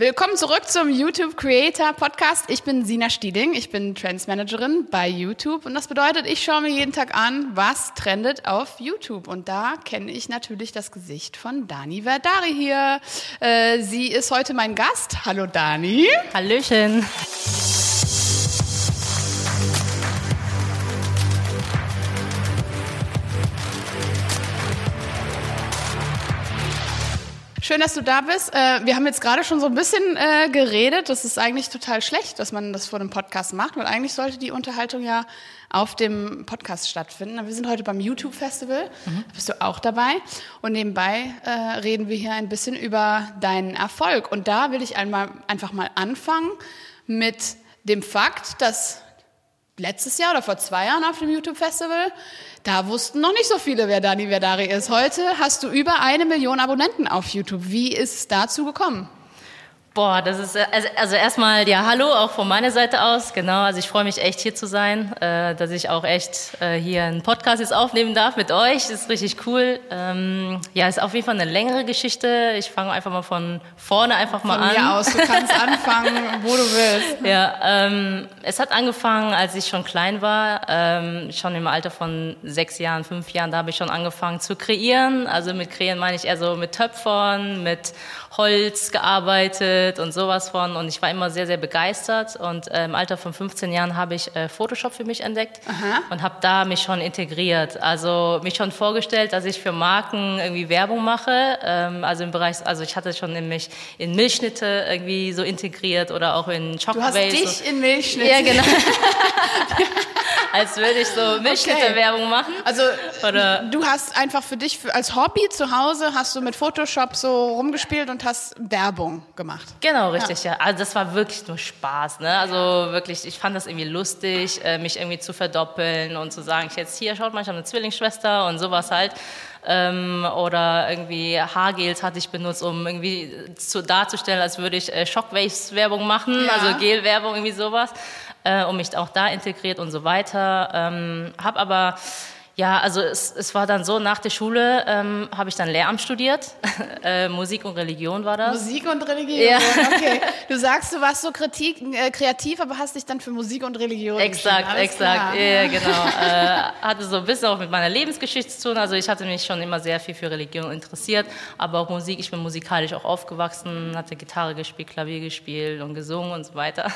Willkommen zurück zum YouTube Creator Podcast. Ich bin Sina Stieling, ich bin Trendsmanagerin bei YouTube und das bedeutet, ich schaue mir jeden Tag an, was trendet auf YouTube und da kenne ich natürlich das Gesicht von Dani Verdari hier. Äh, sie ist heute mein Gast. Hallo Dani. Hallöchen. Schön, dass du da bist. Äh, wir haben jetzt gerade schon so ein bisschen äh, geredet. Das ist eigentlich total schlecht, dass man das vor dem Podcast macht, weil eigentlich sollte die Unterhaltung ja auf dem Podcast stattfinden. Wir sind heute beim YouTube Festival. Mhm. Da bist du auch dabei. Und nebenbei äh, reden wir hier ein bisschen über deinen Erfolg. Und da will ich einmal einfach mal anfangen mit dem Fakt, dass letztes Jahr oder vor zwei Jahren auf dem YouTube Festival da wussten noch nicht so viele, wer Dani Verdari ist. Heute hast du über eine Million Abonnenten auf YouTube. Wie ist es dazu gekommen? Boah, das ist also, also, erstmal ja hallo auch von meiner Seite aus genau. Also ich freue mich echt hier zu sein, äh, dass ich auch echt äh, hier einen Podcast jetzt aufnehmen darf mit euch. Das ist richtig cool. Ähm, ja, ist auf jeden Fall eine längere Geschichte. Ich fange einfach mal von vorne einfach mal von an. Von mir aus, du kannst anfangen, wo du willst. Ja, ähm, es hat angefangen, als ich schon klein war, ähm, schon im Alter von sechs Jahren, fünf Jahren. Da habe ich schon angefangen zu kreieren. Also mit kreieren meine ich eher so mit Töpfern, mit Holz gearbeitet und sowas von. Und ich war immer sehr, sehr begeistert. Und äh, im Alter von 15 Jahren habe ich äh, Photoshop für mich entdeckt Aha. und habe da mich schon integriert. Also mich schon vorgestellt, dass ich für Marken irgendwie Werbung mache. Ähm, also im Bereich, also ich hatte schon in mich in Milchschnitte irgendwie so integriert oder auch in Chocolate. Du hast dich so. in Milchschnitte. Ja, genau. als würde ich so Milchschnitte-Werbung okay. machen. Also Oder du hast einfach für dich für, als Hobby zu Hause hast du mit Photoshop so rumgespielt und hast Werbung gemacht. Genau, richtig, ja. ja. Also das war wirklich nur Spaß. Ne? Also wirklich, ich fand das irgendwie lustig, äh, mich irgendwie zu verdoppeln und zu sagen, ich jetzt hier, schaut mal, ich habe eine Zwillingsschwester und sowas halt. Ähm, oder irgendwie Haargels hatte ich benutzt, um irgendwie zu, darzustellen, als würde ich äh, Shockwaves-Werbung machen, ja. also Gel-Werbung, irgendwie sowas äh, und mich auch da integriert und so weiter. Ähm, habe aber ja, also es, es war dann so, nach der Schule ähm, habe ich dann Lehramt studiert. äh, Musik und Religion war das. Musik und Religion, ja. okay. Du sagst, du warst so Kritik, äh, kreativ, aber hast dich dann für Musik und Religion Exakt, exakt, ja, genau. äh, hatte so ein bisschen auch mit meiner Lebensgeschichte zu tun. Also ich hatte mich schon immer sehr viel für Religion interessiert, aber auch Musik. Ich bin musikalisch auch aufgewachsen, hatte Gitarre gespielt, Klavier gespielt und gesungen und so weiter.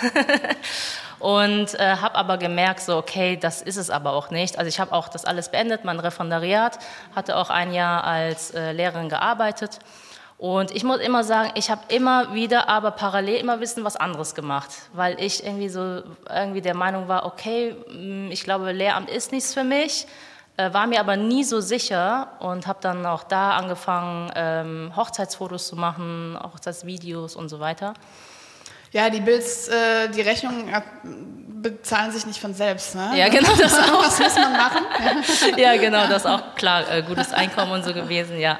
und äh, habe aber gemerkt, so okay, das ist es aber auch nicht. Also ich habe auch das alles beendet, mein Referendariat, hatte auch ein Jahr als äh, Lehrerin gearbeitet. Und ich muss immer sagen, ich habe immer wieder, aber parallel immer wissen was anderes gemacht, weil ich irgendwie so irgendwie der Meinung war, okay, mm, ich glaube, Lehramt ist nichts für mich, äh, war mir aber nie so sicher und habe dann auch da angefangen, ähm, Hochzeitsfotos zu machen, Hochzeitsvideos und so weiter. Ja, die Bills, äh, die Rechnungen bezahlen sich nicht von selbst. Ne? Ja, genau das auch. Was muss man machen? ja, genau, das ist auch klar, äh, gutes Einkommen und so gewesen, ja.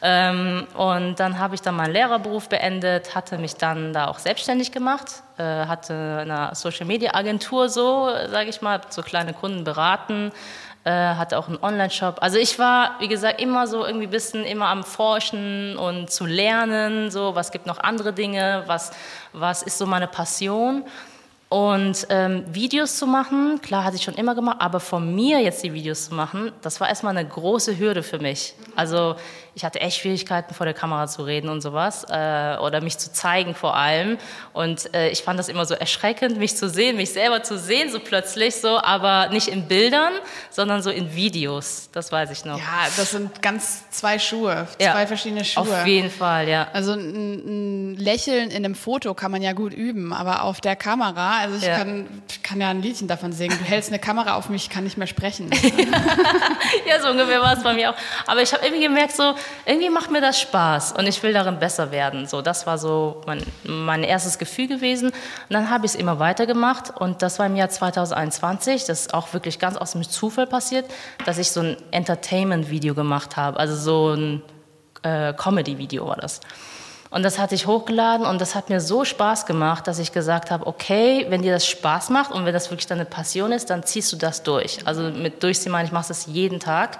Ähm, und dann habe ich dann meinen Lehrerberuf beendet, hatte mich dann da auch selbstständig gemacht, äh, hatte eine Social-Media-Agentur so, sage ich mal, so kleine Kunden beraten, äh, hatte auch einen Online-Shop. Also ich war, wie gesagt, immer so irgendwie ein bisschen immer am Forschen und zu lernen, so was gibt noch andere Dinge, was, was ist so meine Passion. Und ähm, Videos zu machen, klar hatte ich schon immer gemacht, aber von mir jetzt die Videos zu machen, das war erstmal eine große Hürde für mich. Also ich hatte echt Schwierigkeiten, vor der Kamera zu reden und sowas äh, oder mich zu zeigen vor allem. Und äh, ich fand das immer so erschreckend, mich zu sehen, mich selber zu sehen, so plötzlich so, aber nicht in Bildern, sondern so in Videos. Das weiß ich noch. Ja, das sind ganz zwei Schuhe, ja, zwei verschiedene Schuhe. Auf jeden Fall, ja. Also ein, ein, Lächeln in einem Foto kann man ja gut üben, aber auf der Kamera, also ich, ja. Kann, kann ja ein Liedchen davon singen. Du hältst eine Kamera auf mich, ich kann nicht mehr sprechen. ja, so ungefähr war es bei mir auch. Aber ich habe irgendwie gemerkt, so irgendwie macht mir das Spaß und ich will darin besser werden. So, das war so mein, mein erstes Gefühl gewesen. Und dann habe ich es immer weitergemacht und das war im Jahr 2021, das ist auch wirklich ganz aus dem Zufall passiert, dass ich so ein Entertainment-Video gemacht habe, also so ein äh, Comedy-Video war das. Und das hatte ich hochgeladen und das hat mir so Spaß gemacht, dass ich gesagt habe, okay, wenn dir das Spaß macht und wenn das wirklich deine Passion ist, dann ziehst du das durch. Also mit durchziehen meine ich, machst das jeden Tag.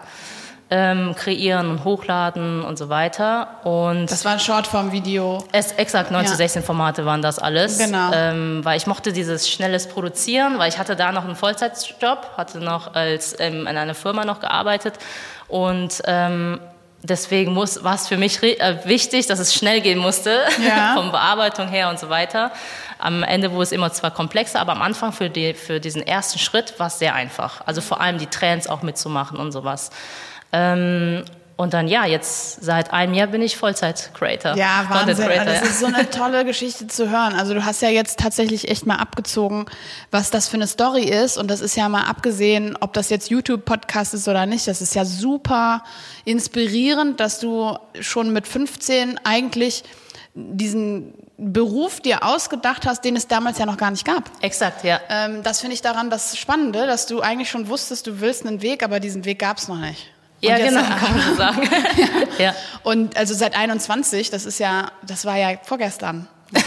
ähm, kreieren und hochladen und so weiter. Und das war ein Shortform-Video. Es, exakt, 9 Ja. zu 16 Formate waren das alles. Genau. Ähm, weil ich mochte dieses schnelles Produzieren, weil ich hatte da noch einen Vollzeitjob, hatte noch als ähm, in einer Firma noch gearbeitet und ähm, deswegen muss, war es für mich äh, wichtig, dass es schnell gehen musste, Ja. von Bearbeitung her und so weiter. Am Ende wurde es immer zwar komplexer, aber am Anfang für, die, für diesen ersten Schritt war es sehr einfach. Also vor allem die Trends auch mitzumachen und sowas. Ähm, und dann, ja, jetzt seit einem Jahr bin ich Vollzeit-Creator. Ja, Wahnsinn. Creator, Das ist so eine tolle Geschichte zu hören. Also du hast ja jetzt tatsächlich echt mal abgezogen, was das für eine Story ist. Und das ist ja mal abgesehen, ob das jetzt YouTube-Podcast ist oder nicht. Das ist ja super inspirierend, dass du schon mit 15 eigentlich diesen Beruf dir ausgedacht hast, den es damals ja noch gar nicht gab. Exakt, ja. Ähm, das finde ich daran das Spannende, dass du eigentlich schon wusstest, du willst einen Weg, aber diesen Weg gab es noch nicht. Ja, genau, kann man so sagen. ja. Und also seit 21, das ist ja, das war ja vorgestern. Ja-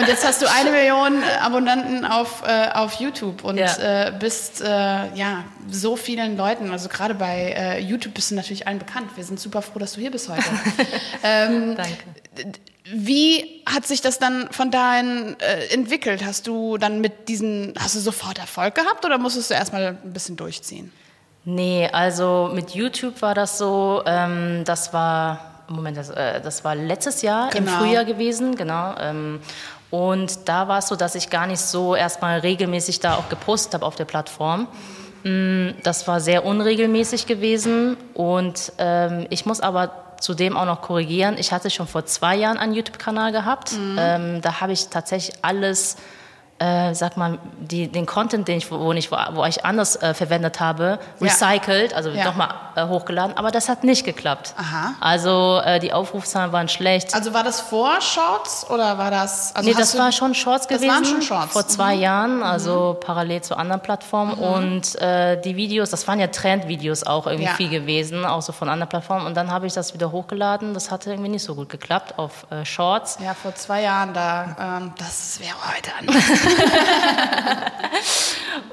Und jetzt hast du eine Million Abonnenten auf, äh, auf YouTube und Ja. äh, bist äh, ja so vielen Leuten, also gerade bei äh, YouTube bist du natürlich allen bekannt. Wir sind super froh, dass du hier bist heute. ähm, Danke. wie hat sich das dann von dahin äh, entwickelt? Hast du dann mit diesen, hast du sofort Erfolg gehabt oder musstest du erstmal ein bisschen durchziehen? Nee, also mit YouTube war das so, ähm, das war, Moment, das, äh, das war letztes Jahr im Genau. Frühjahr gewesen, genau. Ähm, und da war es so, dass ich gar nicht so erstmal regelmäßig da auch gepostet habe auf der Plattform. Mm, Das war sehr unregelmäßig gewesen und ähm, ich muss aber zudem auch noch korrigieren. Ich hatte schon vor zwei Jahren einen YouTube-Kanal gehabt. Ähm, da habe ich tatsächlich alles äh, sag mal, die, den Content, den ich, wo, ich, wo ich anders äh, verwendet habe, Ja. recycelt, also Ja. nochmal äh, hochgeladen, aber das hat nicht geklappt. Aha. Also äh, die Aufrufzahlen waren schlecht. Also war das vor Shorts oder war das? Also nee, das du- war schon Shorts Das gewesen. waren schon Shorts. Vor zwei Mhm. Jahren, also parallel zu anderen Plattformen. Und äh, die Videos, das waren ja Trendvideos auch irgendwie Ja. viel gewesen, auch so von anderen Plattformen. Und dann habe ich das wieder hochgeladen. Das hatte irgendwie nicht so gut geklappt auf äh, Shorts. Ja, vor zwei Jahren da. Ähm, das wäre heute anders.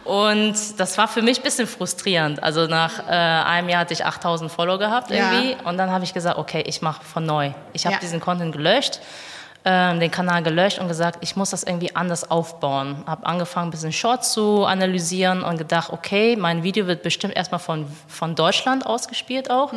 Und das war für mich ein bisschen frustrierend. Also nach äh, einem Jahr hatte ich 8000 Follower gehabt Ja. irgendwie. Und dann habe ich gesagt, okay, ich mache von neu. Ich habe Ja. diesen Content gelöscht, ähm, den Kanal gelöscht und gesagt, ich muss das irgendwie anders aufbauen. Habe angefangen, ein bisschen Shorts zu analysieren und gedacht, okay, mein Video wird bestimmt erstmal von, von Deutschland ausgespielt auch.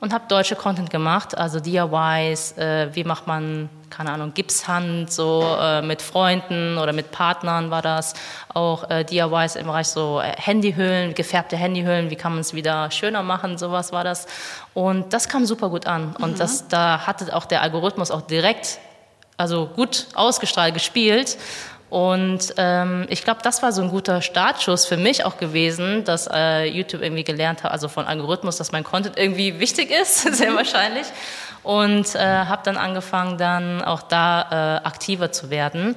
Und habe deutsche Content gemacht, also DIYs, äh, wie macht man, keine Ahnung, Gipshand, so äh, mit Freunden oder mit Partnern war das. Auch äh, DIYs im Bereich so äh, Handyhüllen, gefärbte Handyhüllen, wie kann man es wieder schöner machen, sowas war das. Und das kam super gut an. Und das, da hatte auch der Algorithmus auch direkt, also gut ausgestrahlt, gespielt. Und ähm, ich glaube, das war so ein guter Startschuss für mich auch gewesen, dass äh, YouTube irgendwie gelernt hat, also von Algorithmus, dass mein Content irgendwie wichtig ist, sehr wahrscheinlich. Und äh, habe dann angefangen, dann auch da äh, aktiver zu werden.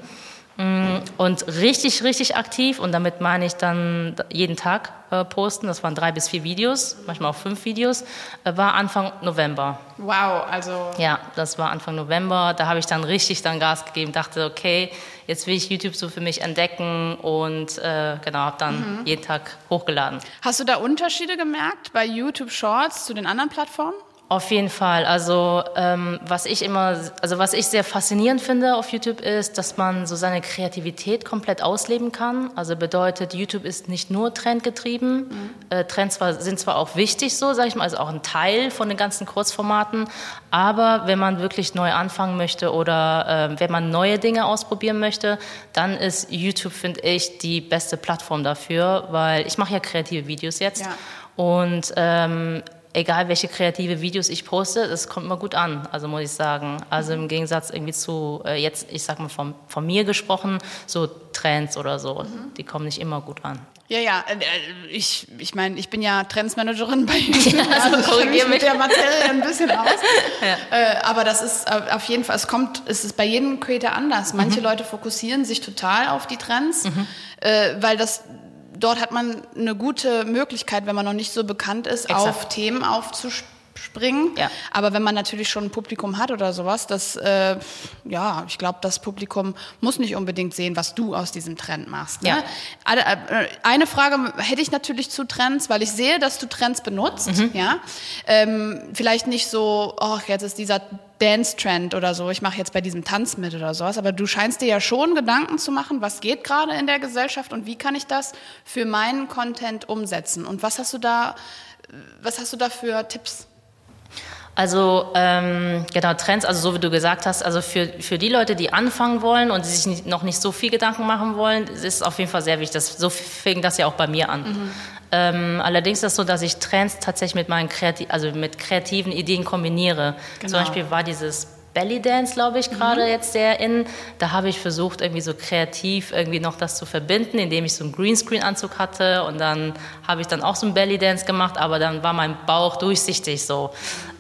Mm, Und richtig, richtig aktiv, und damit meine ich dann jeden Tag äh, posten, das waren drei bis vier Videos, manchmal auch fünf Videos, äh, war Anfang November. Wow, also Ja, das war Anfang November. Da habe ich dann richtig dann Gas gegeben, dachte, okay, jetzt will ich YouTube so für mich entdecken und äh, genau, habe dann jeden Tag hochgeladen. hast du da Unterschiede gemerkt bei YouTube Shorts zu den anderen Plattformen? Auf jeden Fall. Also ähm, was ich immer, also was ich sehr faszinierend finde auf YouTube ist, dass man so seine Kreativität komplett ausleben kann. Also bedeutet, YouTube ist nicht nur trendgetrieben. Äh, Trends zwar, sind zwar auch wichtig, so sage ich mal, also auch ein Teil von den ganzen Kurzformaten. Aber wenn man wirklich neu anfangen möchte oder äh, wenn man neue Dinge ausprobieren möchte, dann ist YouTube, finde ich, die beste Plattform dafür, weil ich mache ja kreative Videos jetzt Ja. und ähm, egal welche kreative Videos ich poste, das kommt immer gut an, also muss ich sagen. Also im Gegensatz irgendwie zu äh, jetzt, ich sag mal von, von mir gesprochen, so Trends oder so, die kommen nicht immer gut an. Ja, ja, äh, äh, ich, ich meine, ich bin ja Trendsmanagerin bei YouTube, Ja, also also ich mich mit der Materie ein bisschen aus. äh, aber das ist auf jeden Fall, es kommt, es ist bei jedem Creator anders. Manche Mhm. Leute fokussieren sich total auf die Trends, äh, weil das dort hat man eine gute Möglichkeit, wenn man noch nicht so bekannt ist, Exakt. auf Themen aufzuspringen springen. Ja. Aber wenn man natürlich schon ein Publikum hat oder sowas, das, äh, ja, ich glaube, das Publikum muss nicht unbedingt sehen, was du aus diesem Trend machst. Ne? Ja. Äh, Eine Frage hätte ich natürlich zu Trends, weil ich sehe, dass du Trends benutzt. Mhm. Ja, ähm, vielleicht nicht so, oh, jetzt ist dieser Dance-Trend oder so, ich mache jetzt bei diesem Tanz mit oder sowas, aber du scheinst dir ja schon Gedanken zu machen, was geht gerade in der Gesellschaft und wie kann ich das für meinen Content umsetzen? Und was hast du da, was hast du da für Tipps? Also ähm, genau, Trends, also so wie du gesagt hast, also für, für die Leute, die anfangen wollen und die sich nicht, noch nicht so viel Gedanken machen wollen, ist es auf jeden Fall sehr wichtig. Das, so fing das ja auch bei mir an. Ähm, allerdings ist es so, dass ich Trends tatsächlich mit meinen Kreati also mit kreativen Ideen kombiniere. Genau. Zum Beispiel war dieses Belly Dance, glaube ich, gerade jetzt sehr in. Da habe ich versucht, irgendwie so kreativ irgendwie noch das zu verbinden, indem ich so einen Greenscreen-Anzug hatte und dann habe ich dann auch so einen Belly Dance gemacht, aber dann war mein Bauch durchsichtig so.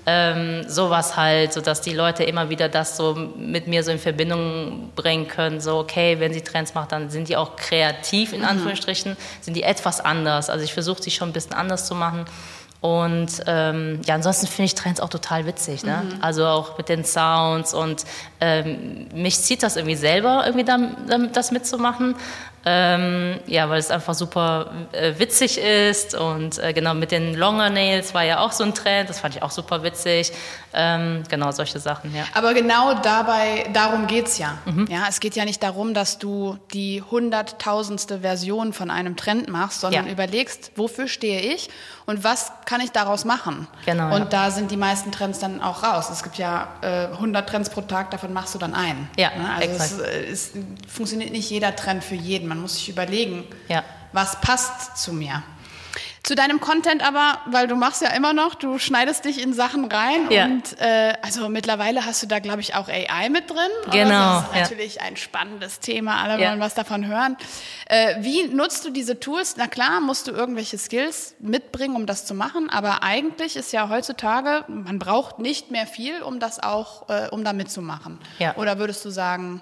Ähm, sowas halt, so dass die Leute immer wieder das so mit mir so in Verbindung bringen können. So, okay, wenn sie Trends macht, dann sind die auch kreativ, in Anführungsstrichen, sind die etwas anders. Also ich versuche sie schon ein bisschen anders zu machen. Und ähm, ja, ansonsten finde ich Trends auch total witzig. Ne? Also auch mit den Sounds und ähm, mich zieht das irgendwie selber, irgendwie da, das mitzumachen. Ähm, ja, weil es einfach super äh, witzig ist und äh, genau mit den Longer Nails war ja auch so ein Trend, das fand ich auch super witzig. Ähm, genau, solche Sachen, ja. Aber genau dabei, darum geht's ja. Mhm. ja. Es geht ja nicht darum, dass du die hunderttausendste Version von einem Trend machst, sondern Ja. überlegst, wofür stehe ich und was kann ich daraus machen. Genau, Und ja. da sind die meisten Trends dann auch raus. Es gibt ja äh, 100 Trends pro Tag, davon machst du dann einen. Ja, ne? Also es, es funktioniert nicht jeder Trend für jeden. Man muss sich überlegen, was passt zu mir. Zu deinem Content aber, weil du machst ja immer noch, du schneidest dich in Sachen rein Ja. und äh, also mittlerweile hast du da, glaube ich, auch AI mit drin. Genau, Das ist ja. natürlich ein spannendes Thema, alle Ja. wollen was davon hören. Äh, wie nutzt du diese Tools? Na klar, musst du irgendwelche Skills mitbringen, um das zu machen, aber eigentlich ist ja heutzutage, man braucht nicht mehr viel, um das auch, äh, um da mitzumachen. Ja. Oder würdest du sagen,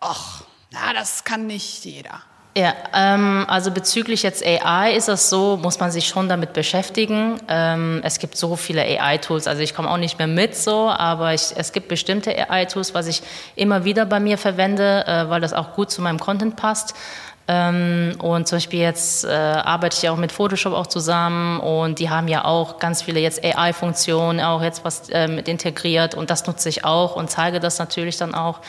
ach, na, das kann nicht jeder. Ja, ähm, also bezüglich jetzt AI ist es so, muss man sich schon damit beschäftigen. Ähm, es gibt so viele AI-Tools, also ich komme auch nicht mehr mit so, aber ich, es gibt bestimmte AI-Tools, was ich immer wieder bei mir verwende, äh, weil das auch gut zu meinem Content passt. Ähm, und zum Beispiel jetzt äh, arbeite ich auch mit Photoshop auch zusammen und die haben ja auch ganz viele jetzt AI-Funktionen, auch jetzt was äh, mit integriert und das nutze ich auch und zeige das natürlich dann auch.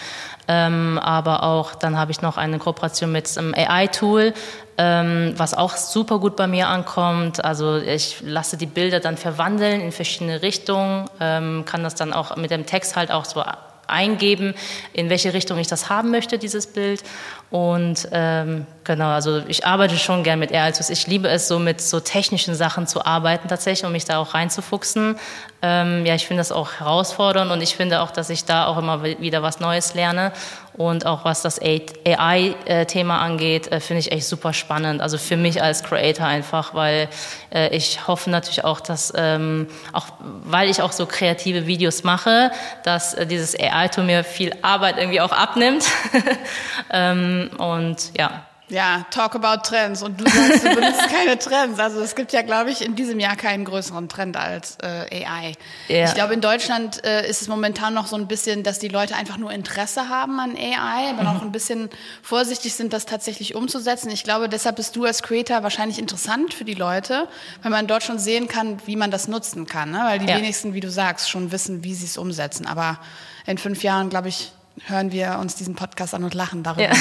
Ähm, aber auch dann habe ich noch eine Kooperation mit einem AI-Tool, ähm, was auch super gut bei mir ankommt. Also ich lasse die Bilder dann verwandeln in verschiedene Richtungen, ähm, kann das dann auch mit dem Text halt auch so eingeben, in welche Richtung ich das haben möchte, dieses Bild. Und ähm, genau, also ich arbeite schon gern mit AI-Tools. Ich liebe es, so mit so technischen Sachen zu arbeiten tatsächlich, um mich da auch reinzufuchsen. Ähm, ja, ich finde das auch herausfordernd und ich finde auch, dass ich da auch immer wieder was Neues lerne. Und auch was das AI-Thema angeht, äh, finde ich echt super spannend. Also für mich als Creator einfach, weil äh, ich hoffe natürlich auch, dass, ähm, auch weil ich auch so kreative Videos mache, dass äh, dieses AI-Tool mir viel Arbeit irgendwie auch abnimmt. ähm, und ja. Ja, talk about Trends. Und du sagst, du benutzt keine Trends. Also es gibt ja, glaube ich, in diesem Jahr keinen größeren Trend als äh, AI. Ja. Ich glaube, in Deutschland äh, ist es momentan noch so ein bisschen, dass die Leute einfach nur Interesse haben an AI, aber noch ein bisschen vorsichtig sind, das tatsächlich umzusetzen. Ich glaube, deshalb bist du als Creator wahrscheinlich interessant für die Leute, weil man dort schon sehen kann, wie man das nutzen kann. Ne? Weil die Ja. wenigsten, wie du sagst, schon wissen, wie sie es umsetzen. Aber in fünf Jahren, glaube ich, hören wir uns diesen Podcast an und lachen darüber. Ja.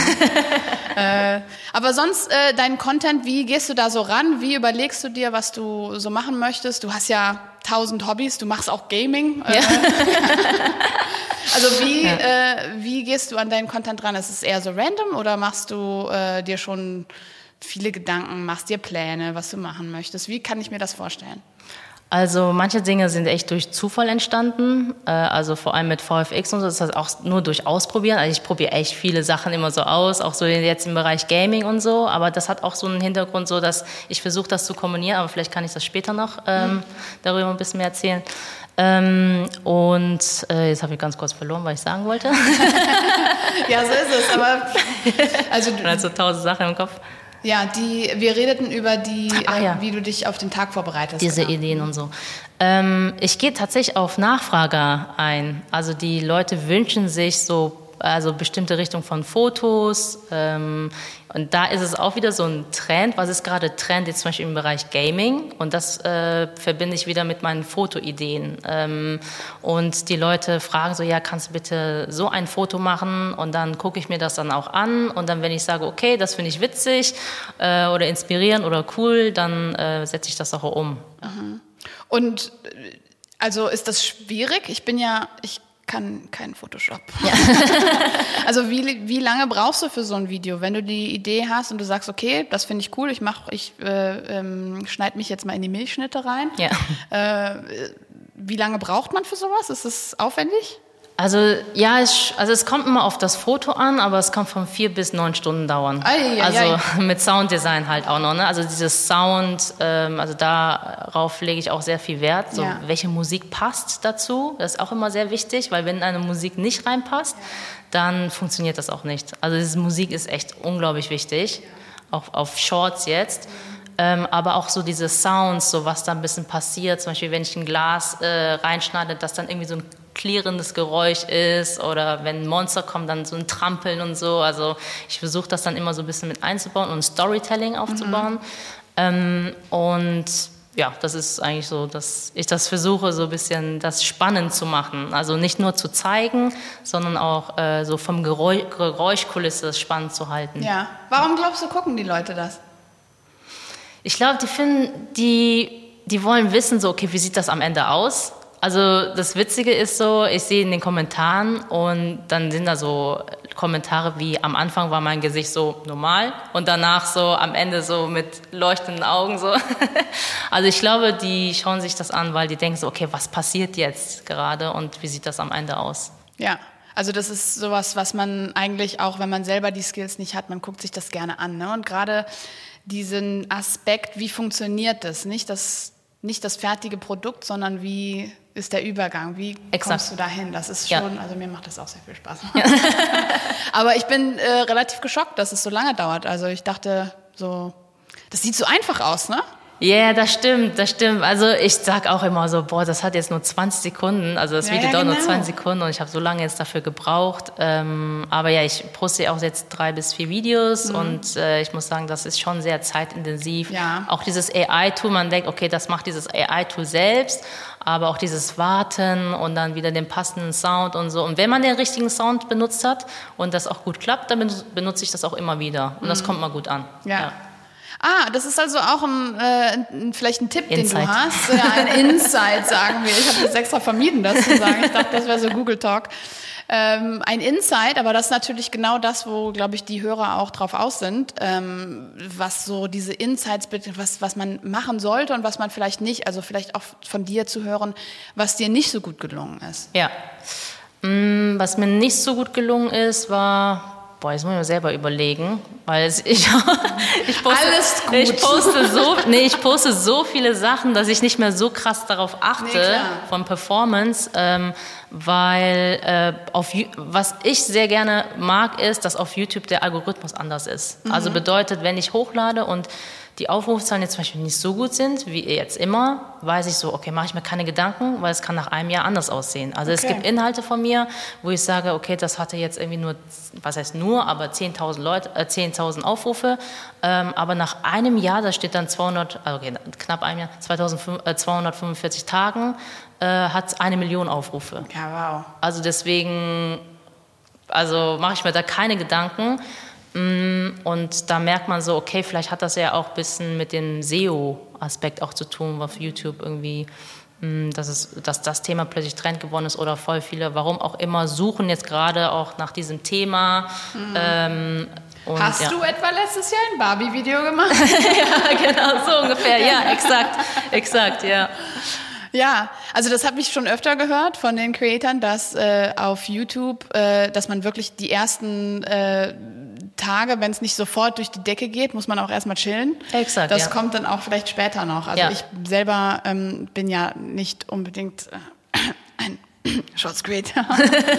Äh, aber sonst äh, dein Content, wie gehst du da so ran? Wie überlegst du dir, was du so machen möchtest? Du hast ja tausend Hobbys, du machst auch Gaming. Äh, Ja. also wie, äh, wie gehst du an deinen Content ran? Ist es eher so random oder machst du äh, dir schon viele Gedanken, machst dir Pläne, was du machen möchtest? Wie kann ich mir das vorstellen? Also manche Dinge sind echt durch Zufall entstanden, äh, also vor allem mit VFX und so, das heißt auch nur durch Ausprobieren. Also ich probiere echt viele Sachen immer so aus, auch so jetzt im Bereich Gaming und so, aber das hat auch so einen Hintergrund so, dass ich versuche das zu kombinieren, aber vielleicht kann ich das später noch ähm, darüber ein bisschen mehr erzählen. Ähm, und äh, jetzt habe ich ganz kurz verloren, was ich sagen wollte. Ja, so ist es. Aber also so tausend Sachen im Kopf. Ja, die, wir redeten über die, Ah, äh, ja. wie du dich auf den Tag vorbereitest. diese genau. Ideen und so. Ähm, ich gehe tatsächlich auf Nachfrage ein. Also die Leute wünschen sich so also bestimmte Richtung von Fotos. Ähm, und da ist es auch wieder so ein Trend. Was ist gerade Trend jetzt zum Beispiel im Bereich Gaming? Und das äh, verbinde ich wieder mit meinen Fotoideen. Ähm, und die Leute fragen so, ja, kannst du bitte so ein Foto machen? Und dann gucke ich mir das dann auch an. Und dann, wenn ich sage, okay, das finde ich witzig äh, oder inspirierend oder cool, dann äh, setze ich das auch um. Und äh, also ist das schwierig? Ich bin ja, ich kann keinen Photoshop. also wie, wie lange brauchst du für so ein Video, wenn du die Idee hast und du sagst, okay, das finde ich cool, ich mach, ich äh, ähm, schneide mich jetzt mal in die Milchschnitte rein. Ja. Äh, wie lange braucht man für sowas? Ist es aufwendig? Also ja, es, also es kommt immer auf das Foto an, aber es kann von vier bis neun Stunden dauern. Ei, ei, also ei. mit Sounddesign halt auch noch. Ne? Also dieses Sound, ähm, also darauf lege ich auch sehr viel Wert. So, Ja. Welche Musik passt dazu? Das ist auch immer sehr wichtig, weil wenn eine Musik nicht reinpasst, dann funktioniert das auch nicht. Also diese Musik ist echt unglaublich wichtig, auch auf Shorts jetzt. Ähm, aber auch so diese Sounds, so was da ein bisschen passiert. Zum Beispiel, wenn ich ein Glas äh, reinschneide, dass dann irgendwie so ein klirrendes Geräusch ist oder wenn Monster kommt, dann so ein Trampeln und so. Also ich versuche das dann immer so ein bisschen mit einzubauen und Storytelling aufzubauen. Ähm, und ja, das ist eigentlich so, dass ich das versuche, so ein bisschen das spannend zu machen. Also nicht nur zu zeigen, sondern auch äh, so vom Geräusch, Geräuschkulisse spannend zu halten. Ja. Warum glaubst du, gucken die Leute das? Ich glaube, die finden, die, die wollen wissen, so, okay, wie sieht das am Ende aus? Also das Witzige ist so, ich sehe in den Kommentaren und dann sind da so Kommentare wie am Anfang war mein Gesicht so normal und danach so am Ende so mit leuchtenden Augen so. Also ich glaube, die schauen sich das an, weil die denken so, okay, was passiert jetzt gerade und wie sieht das am Ende aus? Ja. Also das ist sowas, was man eigentlich auch, wenn man selber die Skills nicht hat, man guckt sich das gerne an. Ne? Und gerade diesen Aspekt, wie funktioniert das? Nicht das, nicht das fertige Produkt, sondern wie ist der Übergang? Wie Exakt. kommst du dahin? Das ist Ja. schon, also mir macht das auch sehr viel Spaß. Aber ich bin äh, relativ geschockt, dass es so lange dauert. Also ich dachte so, das sieht so einfach aus, ne? Ja, yeah, das stimmt, das stimmt. Also ich sag auch immer so, boah, das hat jetzt nur 20 Sekunden. Also das Ja, Video ja, dauert nur genau. 20 Sekunden und ich habe so lange jetzt dafür gebraucht. Ähm, aber ja, ich poste auch jetzt drei bis vier Videos und äh, ich muss sagen, das ist schon sehr zeitintensiv. Mhm. Ja. Auch dieses AI-Tool, man denkt, okay, das macht dieses AI-Tool selbst, aber auch dieses Warten und dann wieder den passenden Sound und so. Und wenn man den richtigen Sound benutzt hat und das auch gut klappt, dann benutze- ich das auch immer wieder und Mhm. das kommt mal gut an. Ja. Ah, das ist also auch ein, äh, vielleicht ein Tipp, Insight. den du hast. Ja, ein Insight, sagen wir. Ich habe das extra vermieden, das zu sagen. Ich dachte, das wäre so Google Talk. Ähm, ein Insight, aber das ist natürlich genau das, wo, glaube ich, die Hörer auch drauf aus sind, ähm, was so diese Insights, was, was man machen sollte und was man vielleicht nicht, also vielleicht auch von dir zu hören, was dir nicht so gut gelungen ist. Ja. Mm, Was mir nicht so gut gelungen ist, war. Boah, jetzt muss ich mir selber überlegen, weil ich, ich, poste, ich poste so, nee, ich poste so viele Sachen, dass ich nicht mehr so krass darauf Nee, achte klar. von Performance, ähm, weil äh, auf, was ich sehr gerne mag, ist, dass auf YouTube der Algorithmus anders ist. Mhm. Also bedeutet, wenn ich hochlade und die Aufrufzahlen jetzt zum Beispiel nicht so gut sind, wie jetzt immer, weiß ich so, okay, mache ich mir keine Gedanken, weil es kann nach einem Jahr anders aussehen. Also es Okay. gibt Inhalte von mir, wo ich sage, okay, das hatte jetzt irgendwie nur, was heißt nur, aber 10.000 Leute, äh, 10.000 Aufrufe, ähm, aber nach einem Jahr, da steht dann 200, also okay, knapp einem Jahr, 2500, äh, 245 Tagen, äh, hat es eine Million Aufrufe. Ja, wow. Also deswegen, also mache ich mir da keine Gedanken. Mm, Und da merkt man so, okay, vielleicht hat das ja auch ein bisschen mit dem SEO-Aspekt auch zu tun, auf YouTube irgendwie, mm, dass, es, dass das Thema plötzlich Trend geworden ist oder voll viele, warum auch immer, suchen jetzt gerade auch nach diesem Thema. Ähm, und Hast ja. du etwa letztes Jahr ein Barbie-Video gemacht? ja, genau, so ungefähr, ja, exakt, exakt, ja. Ja, also das habe ich schon öfter gehört von den Creatoren, dass äh, auf YouTube, äh, dass man wirklich die ersten äh, Tage, wenn es nicht sofort durch die Decke geht, muss man auch erstmal chillen. Exakt, Das ja. kommt dann auch vielleicht später noch. Also Ja. ich selber ähm, bin ja nicht unbedingt äh, ein Shorts Creator.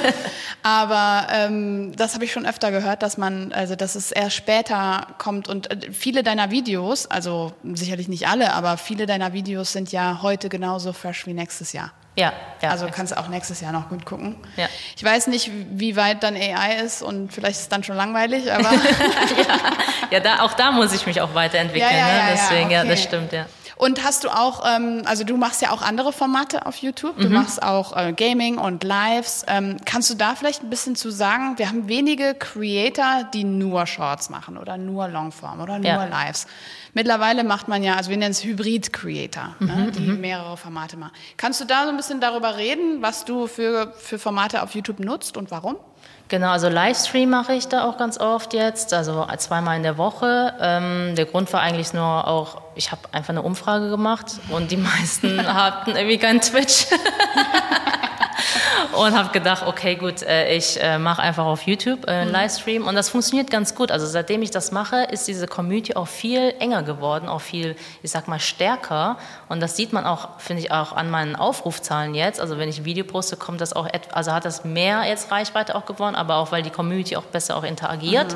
Aber ähm, das habe ich schon öfter gehört, dass man, also dass es erst später kommt und äh, viele deiner Videos, also sicherlich nicht alle, aber viele deiner Videos sind ja heute genauso fresh wie nächstes Jahr. Ja, ja. Also kannst du auch nächstes Jahr noch gut gucken. Ja. Ich weiß nicht, wie weit dann AI ist und vielleicht ist es dann schon langweilig, aber. ja, ja da, auch da muss ich mich auch weiterentwickeln. Ja, ja, ne? ja, ja, Deswegen, ja, okay. das stimmt, ja. Und hast du auch, ähm, also du machst ja auch andere Formate auf YouTube, Mhm. du machst auch äh, Gaming und Lives. Ähm, kannst du da vielleicht ein bisschen zu sagen? Wir haben wenige Creator, die nur Shorts machen oder nur Longform oder nur Ja. Lives. Mittlerweile macht man ja, also wir nennen es Hybrid-Creator, Mhm, ne, die mehrere Formate machen. Kannst du da so ein bisschen darüber reden, was du für, für Formate auf YouTube nutzt und warum? Genau, also Livestream mache ich da auch ganz oft jetzt, also zweimal in der Woche. Ähm, der Grund war eigentlich nur auch, ich habe einfach eine Umfrage gemacht und die meisten hatten irgendwie keinen Twitch. und habe gedacht, okay, gut, äh, ich äh, mache einfach auf YouTube äh, einen Livestream und das funktioniert ganz gut. Also seitdem ich das mache, ist diese Community auch viel enger geworden, auch viel, ich sag mal, stärker. Und das sieht man auch, finde ich, auch an meinen Aufrufzahlen jetzt. Also wenn ich ein Video poste, kommt das auch, also hat das mehr jetzt Reichweite auch gewonnen, aber auch weil die Community auch besser auch interagiert.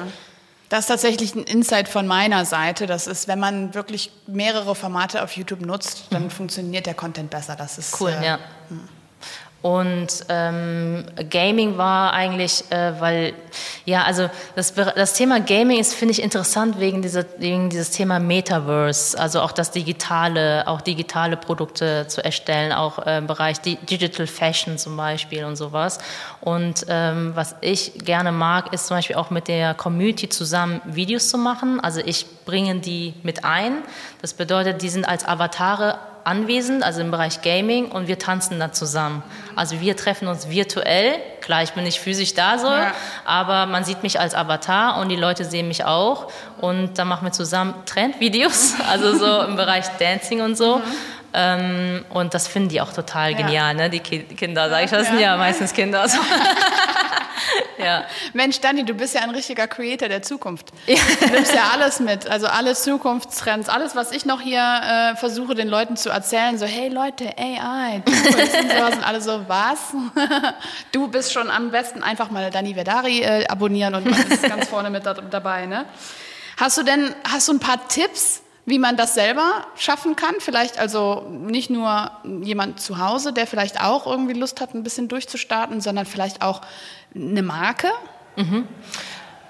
Das ist tatsächlich ein Insight von meiner Seite. Das ist, wenn man wirklich mehrere Formate auf YouTube nutzt, dann funktioniert der Content besser. Das ist Cool, äh, ja. Und ähm, Gaming war eigentlich, äh, weil, ja, also das, das Thema Gaming ist, finde ich, interessant wegen, dieser, wegen dieses Thema Metaverse, also auch das Digitale, auch digitale Produkte zu erstellen, auch äh, im Bereich Di Digital Fashion zum Beispiel und sowas. Und ähm, was ich gerne mag, ist zum Beispiel auch mit der Community zusammen Videos zu machen. Also ich bringe die mit ein. Das bedeutet, die sind als Avatare anwesend, also im Bereich Gaming, und wir tanzen dann zusammen. Also wir treffen uns virtuell. Klar, ich bin nicht physisch da so, Ja. aber man sieht mich als Avatar und die Leute sehen mich auch. Und dann machen wir zusammen Trendvideos, also so im Bereich Dancing und so. Ähm, und das finden die auch total Ja. genial, ne? Die Ki Kinder, sag ich, das sind Ja. ja meistens Kinder. So. ja. Mensch, Dani, du bist ja ein richtiger Creator der Zukunft. Du nimmst ja alles mit, also alle Zukunftstrends, alles, was ich noch hier äh, versuche, den Leuten zu erzählen, so, hey Leute, AI, Tools und sowas, und alle so, was? Du bist schon am besten einfach mal Dani Verdari äh, abonnieren und man ist ganz vorne mit da, dabei, ne? Hast du denn, hast du ein paar Tipps, wie man das selber schaffen kann? Vielleicht also nicht nur jemand zu Hause, der vielleicht auch irgendwie Lust hat, ein bisschen durchzustarten, sondern vielleicht auch eine Marke?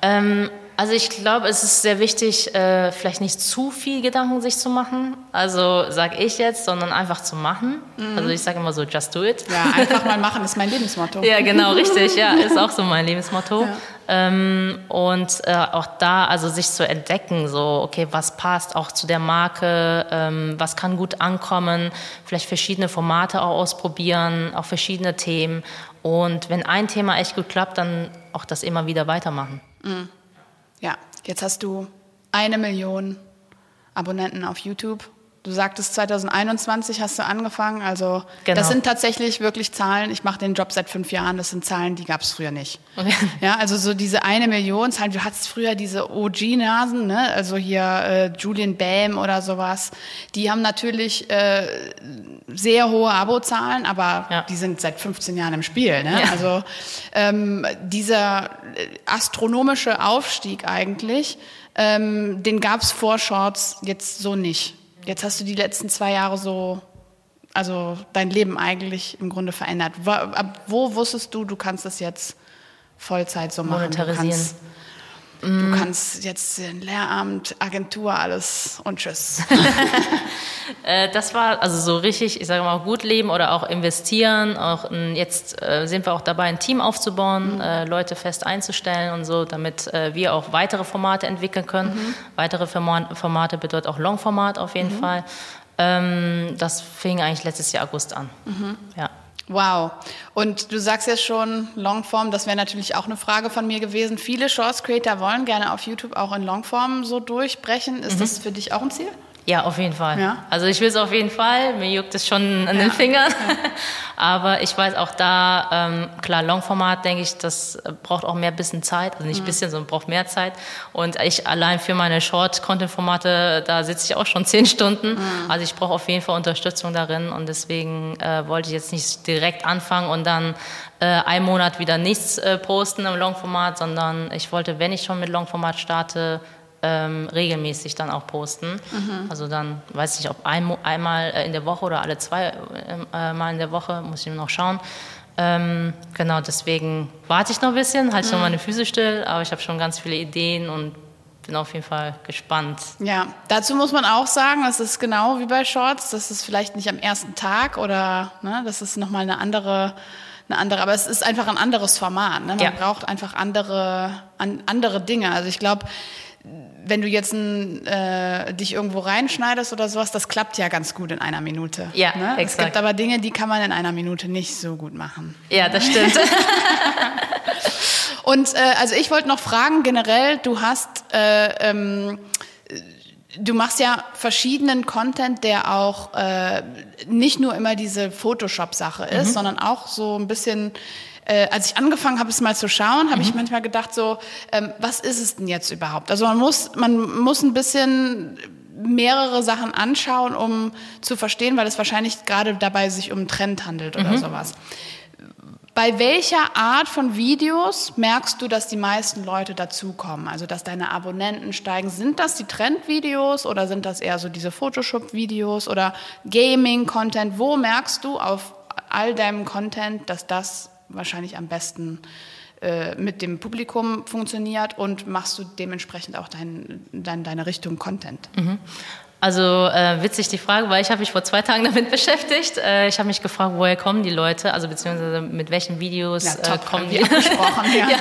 Ähm, also ich glaube, es ist sehr wichtig, äh, vielleicht nicht zu viel Gedanken sich zu machen. Also sage ich jetzt, sondern einfach zu machen. Also ich sage immer so, just do it. Ja, einfach mal machen ist mein Lebensmotto. Ja, genau, richtig. Ja, ist auch so mein Lebensmotto. Ähm, und äh, auch da, also sich zu entdecken, so, okay, was passt auch zu der Marke, ähm, was kann gut ankommen, vielleicht verschiedene Formate auch ausprobieren, auch verschiedene Themen. Und wenn ein Thema echt gut klappt, dann auch das immer wieder weitermachen. Ja, jetzt hast du eine Million Abonnenten auf YouTube. Du sagtest, 2021 hast du angefangen. Also Genau. das sind tatsächlich wirklich Zahlen. Ich mache den Job seit fünf Jahren. Das sind Zahlen, die gab es früher nicht. Okay. Ja, also so diese eine Million Zahlen. Du hattest früher diese OG-Nasen, ne? also hier äh, Julian Bam oder sowas. Die haben natürlich äh, sehr hohe Abozahlen, aber Ja. die sind seit 15 Jahren im Spiel. Ne? Ja. Also ähm, dieser äh, astronomische Aufstieg eigentlich, ähm, den gab es vor Shorts jetzt so nicht. Jetzt hast du die letzten zwei Jahre so, also dein Leben eigentlich im Grunde verändert. Wo, ab wo wusstest du, du kannst das jetzt Vollzeit so machen? Monetarisieren. Du kannst, du kannst jetzt in Lehramt, Agentur, alles und tschüss. Äh, das war also so richtig, ich sage mal, gut leben oder auch investieren. Auch jetzt äh, sind wir auch dabei, ein Team aufzubauen, äh, Leute fest einzustellen und so, damit wir auch weitere Formate entwickeln können. Weitere Forma- Formate bedeutet auch Longformat auf jeden Fall. Ähm, das fing eigentlich letztes Jahr August an. Ja. Wow. Und du sagst ja schon, Longform, das wäre natürlich auch eine Frage von mir gewesen. Viele Shorts Creator wollen gerne auf YouTube auch in Longform so durchbrechen. Ist das für dich auch ein Ziel? Ja, auf jeden Fall. Ja? Also ich will es auf jeden Fall. Mir juckt es schon an ja. den Fingern. Ja. Aber ich weiß auch da, ähm, klar, Longformat, denke ich, das braucht auch mehr bisschen Zeit. Also nicht ein mhm. bisschen, sondern braucht mehr Zeit. Und ich allein für meine Short-Content-Formate, da sitze ich auch schon zehn Stunden. Mhm. Also ich brauche auf jeden Fall Unterstützung darin. Und deswegen äh, wollte ich jetzt nicht direkt anfangen und dann äh, einen Monat wieder nichts äh, posten im Longformat, sondern ich wollte, wenn ich schon mit Longformat starte, ähm, regelmäßig dann auch posten. Mhm. Also dann weiß ich, ob ein, einmal äh, in der Woche oder alle zwei äh, Mal in der Woche, muss ich noch schauen. Ähm, genau, deswegen warte ich noch ein bisschen, halte ich mhm. noch meine Füße still, aber ich habe schon ganz viele Ideen und bin auf jeden Fall gespannt. Ja, dazu muss man auch sagen, das ist genau wie bei Shorts, das ist vielleicht nicht am ersten Tag oder ne, das ist nochmal eine andere, eine andere, aber es ist einfach ein anderes Format. Ne? Man ja. braucht einfach andere, an, andere Dinge. Also ich glaube, wenn du jetzt ein, äh, dich irgendwo reinschneidest oder sowas, das klappt ja ganz gut in einer Minute. Ja, ne? exakt. Es gibt aber Dinge, die kann man in einer Minute nicht so gut machen. Ja, das stimmt. Und äh, also ich wollte noch fragen, generell, du hast, äh, ähm, du machst ja verschiedenen Content, der auch äh, nicht nur immer diese Photoshop-Sache ist, mhm. sondern auch so ein bisschen äh, als ich angefangen habe, es mal zu schauen, habe mhm. ich manchmal gedacht, so, ähm, was ist es denn jetzt überhaupt? Also man muss, man muss ein bisschen mehrere Sachen anschauen, um zu verstehen, weil es wahrscheinlich gerade dabei sich um einen Trend handelt oder mhm. sowas. Bei welcher Art von Videos merkst du, dass die meisten Leute dazukommen? Also, dass deine Abonnenten steigen? Sind das die Trendvideos oder sind das eher so diese Photoshop-Videos oder Gaming-Content? Wo merkst du auf all deinem Content, dass das wahrscheinlich am besten äh, mit dem Publikum funktioniert und machst du dementsprechend auch dein, dein, deine Richtung Content? Mhm. Also äh, witzig die Frage, weil ich habe mich vor zwei Tagen damit beschäftigt. Äh, ich habe mich gefragt, woher kommen die Leute, also beziehungsweise mit welchen Videos ja, top, äh, kommen die? Abgesprochen, ja. ja.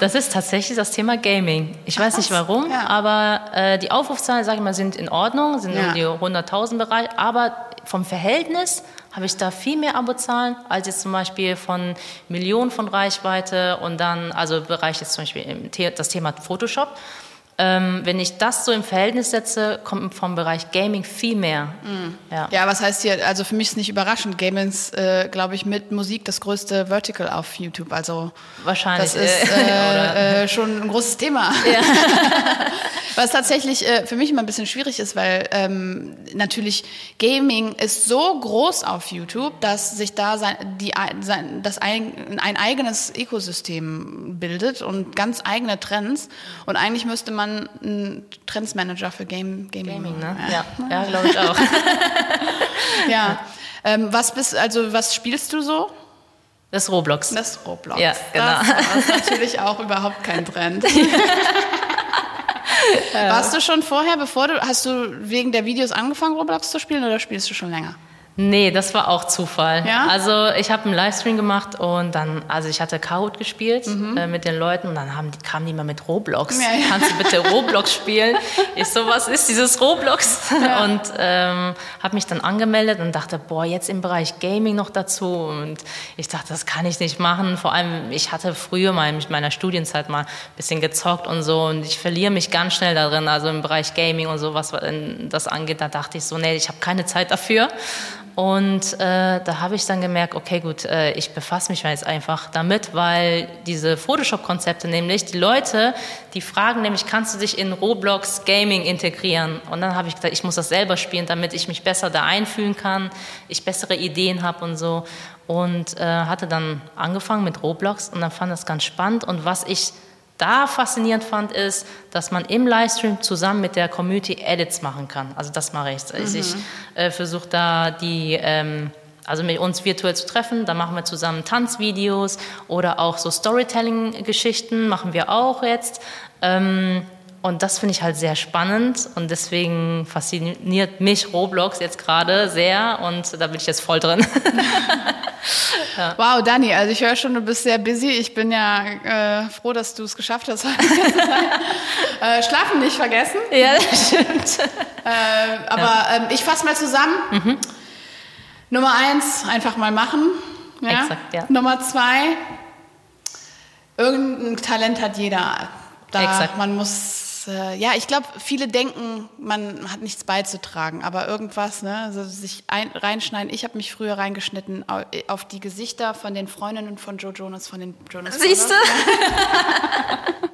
Das ist tatsächlich das Thema Gaming. Ich weiß Ach, nicht warum, ja. aber äh, die Aufrufzahlen, sage ich mal, sind in Ordnung, sind ja. um die 100.000 Bereich, aber vom Verhältnis habe ich da viel mehr Abozahlen als jetzt zum Beispiel von Millionen von Reichweite und dann, also Bereich jetzt zum Beispiel das Thema Photoshop. Ähm, wenn ich das so im Verhältnis setze, kommt vom Bereich Gaming viel mehr. Mhm. Ja. ja, was heißt hier, also für mich ist nicht überraschend, Gaming ist, äh, glaube ich, mit Musik das größte Vertical auf YouTube. Also Wahrscheinlich. Das ist äh, äh, schon ein großes Thema. Ja. was tatsächlich äh, für mich immer ein bisschen schwierig ist, weil ähm, natürlich Gaming ist so groß auf YouTube, dass sich da sein, die, sein, das ein, ein eigenes Ökosystem bildet und ganz eigene Trends. Und eigentlich müsste man man ein Trendsmanager für Game, Gaming. Gaming ne? Ja, ja, ja glaube ich auch. ja. Ähm, was bist, also was spielst du so? Das Roblox. Das Roblox. Ja, genau. Das ist natürlich auch überhaupt kein Trend. Warst du schon vorher, bevor du, hast du wegen der Videos angefangen, Roblox zu spielen oder spielst du schon länger? Nee, das war auch Zufall. Ja? Also ich habe einen Livestream gemacht und dann, also ich hatte Kahoot gespielt mhm. äh, mit den Leuten und dann haben, kamen die mal mit Roblox. Ja, ja. Kannst du bitte Roblox spielen? Ich so, was ist dieses Roblox? Und ähm, habe mich dann angemeldet und dachte, boah, jetzt im Bereich Gaming noch dazu. Und ich dachte, das kann ich nicht machen. Vor allem, ich hatte früher mal in meiner Studienzeit mal ein bisschen gezockt und so und ich verliere mich ganz schnell darin. Also im Bereich Gaming und so, was das angeht, da dachte ich so, nee, ich habe keine Zeit dafür. Und äh, da habe ich dann gemerkt, okay, gut, äh, ich befasse mich jetzt einfach damit, weil diese Photoshop-Konzepte nämlich, die Leute, die fragen nämlich, kannst du dich in Roblox Gaming integrieren? Und dann habe ich gesagt, ich muss das selber spielen, damit ich mich besser da einfühlen kann, ich bessere Ideen habe und so. Und äh, hatte dann angefangen mit Roblox und dann fand das ganz spannend. Und was ich da faszinierend fand, ist, dass man im Livestream zusammen mit der Community Edits machen kann. Also das mache ich. Mhm. Ich äh, versuche da die, ähm, also mit uns virtuell zu treffen, da machen wir zusammen Tanzvideos oder auch so Storytelling-Geschichten machen wir auch jetzt. Ähm, und das finde ich halt sehr spannend und deswegen fasziniert mich Roblox jetzt gerade sehr und da bin ich jetzt voll drin. ja. Wow, Dani, also ich höre schon, du bist sehr busy. Ich bin ja äh, froh, dass du es geschafft hast. äh, Schlafen nicht vergessen. Ja, das stimmt. Äh, aber ja. Ähm, ich fasse mal zusammen. Mhm. Nummer eins, einfach mal machen. Ja? Exakt, ja. Nummer zwei, irgendein Talent hat jeder. Da, Exakt. Man muss äh, ja, ich glaube, viele denken, man hat nichts beizutragen, aber irgendwas, ne, also sich ein, reinschneiden. Ich habe mich früher reingeschnitten auf die Gesichter von den Freundinnen von Joe Jonas, von den Jonas. Siehst du?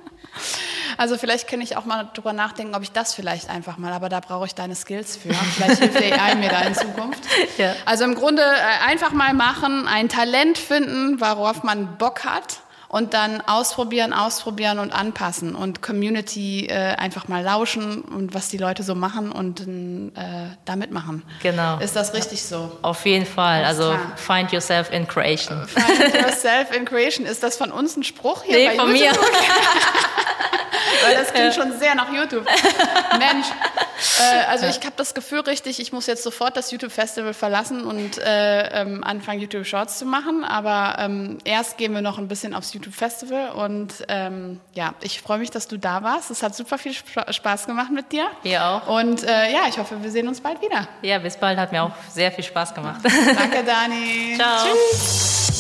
Also vielleicht kann ich auch mal drüber nachdenken, ob ich das vielleicht einfach mal, aber da brauche ich deine Skills für. Vielleicht hilft AI mir da in Zukunft. Ja. Also im Grunde äh, einfach mal machen, ein Talent finden, worauf man Bock hat und dann ausprobieren, ausprobieren und anpassen und Community äh, einfach mal lauschen und was die Leute so machen und äh, damit machen. Genau. Ist das richtig so? Auf jeden Fall. Alles also klar. find yourself in creation. Find yourself in creation. Ist das von uns ein Spruch hier? Nee, von YouTube? mir. Weil das klingt schon sehr nach YouTube. Mensch. Äh, also ich habe das Gefühl richtig, ich muss jetzt sofort das YouTube-Festival verlassen und äh, ähm, anfangen, YouTube-Shorts zu machen. Aber ähm, erst gehen wir noch ein bisschen aufs YouTube-Festival. Und ähm, ja, ich freue mich, dass du da warst. Es hat super viel Spaß gemacht mit dir. Mir auch. Und äh, ja, ich hoffe, wir sehen uns bald wieder. Ja, bis bald. Hat mir auch sehr viel Spaß gemacht. Danke, Dani. Ciao. Tschüss.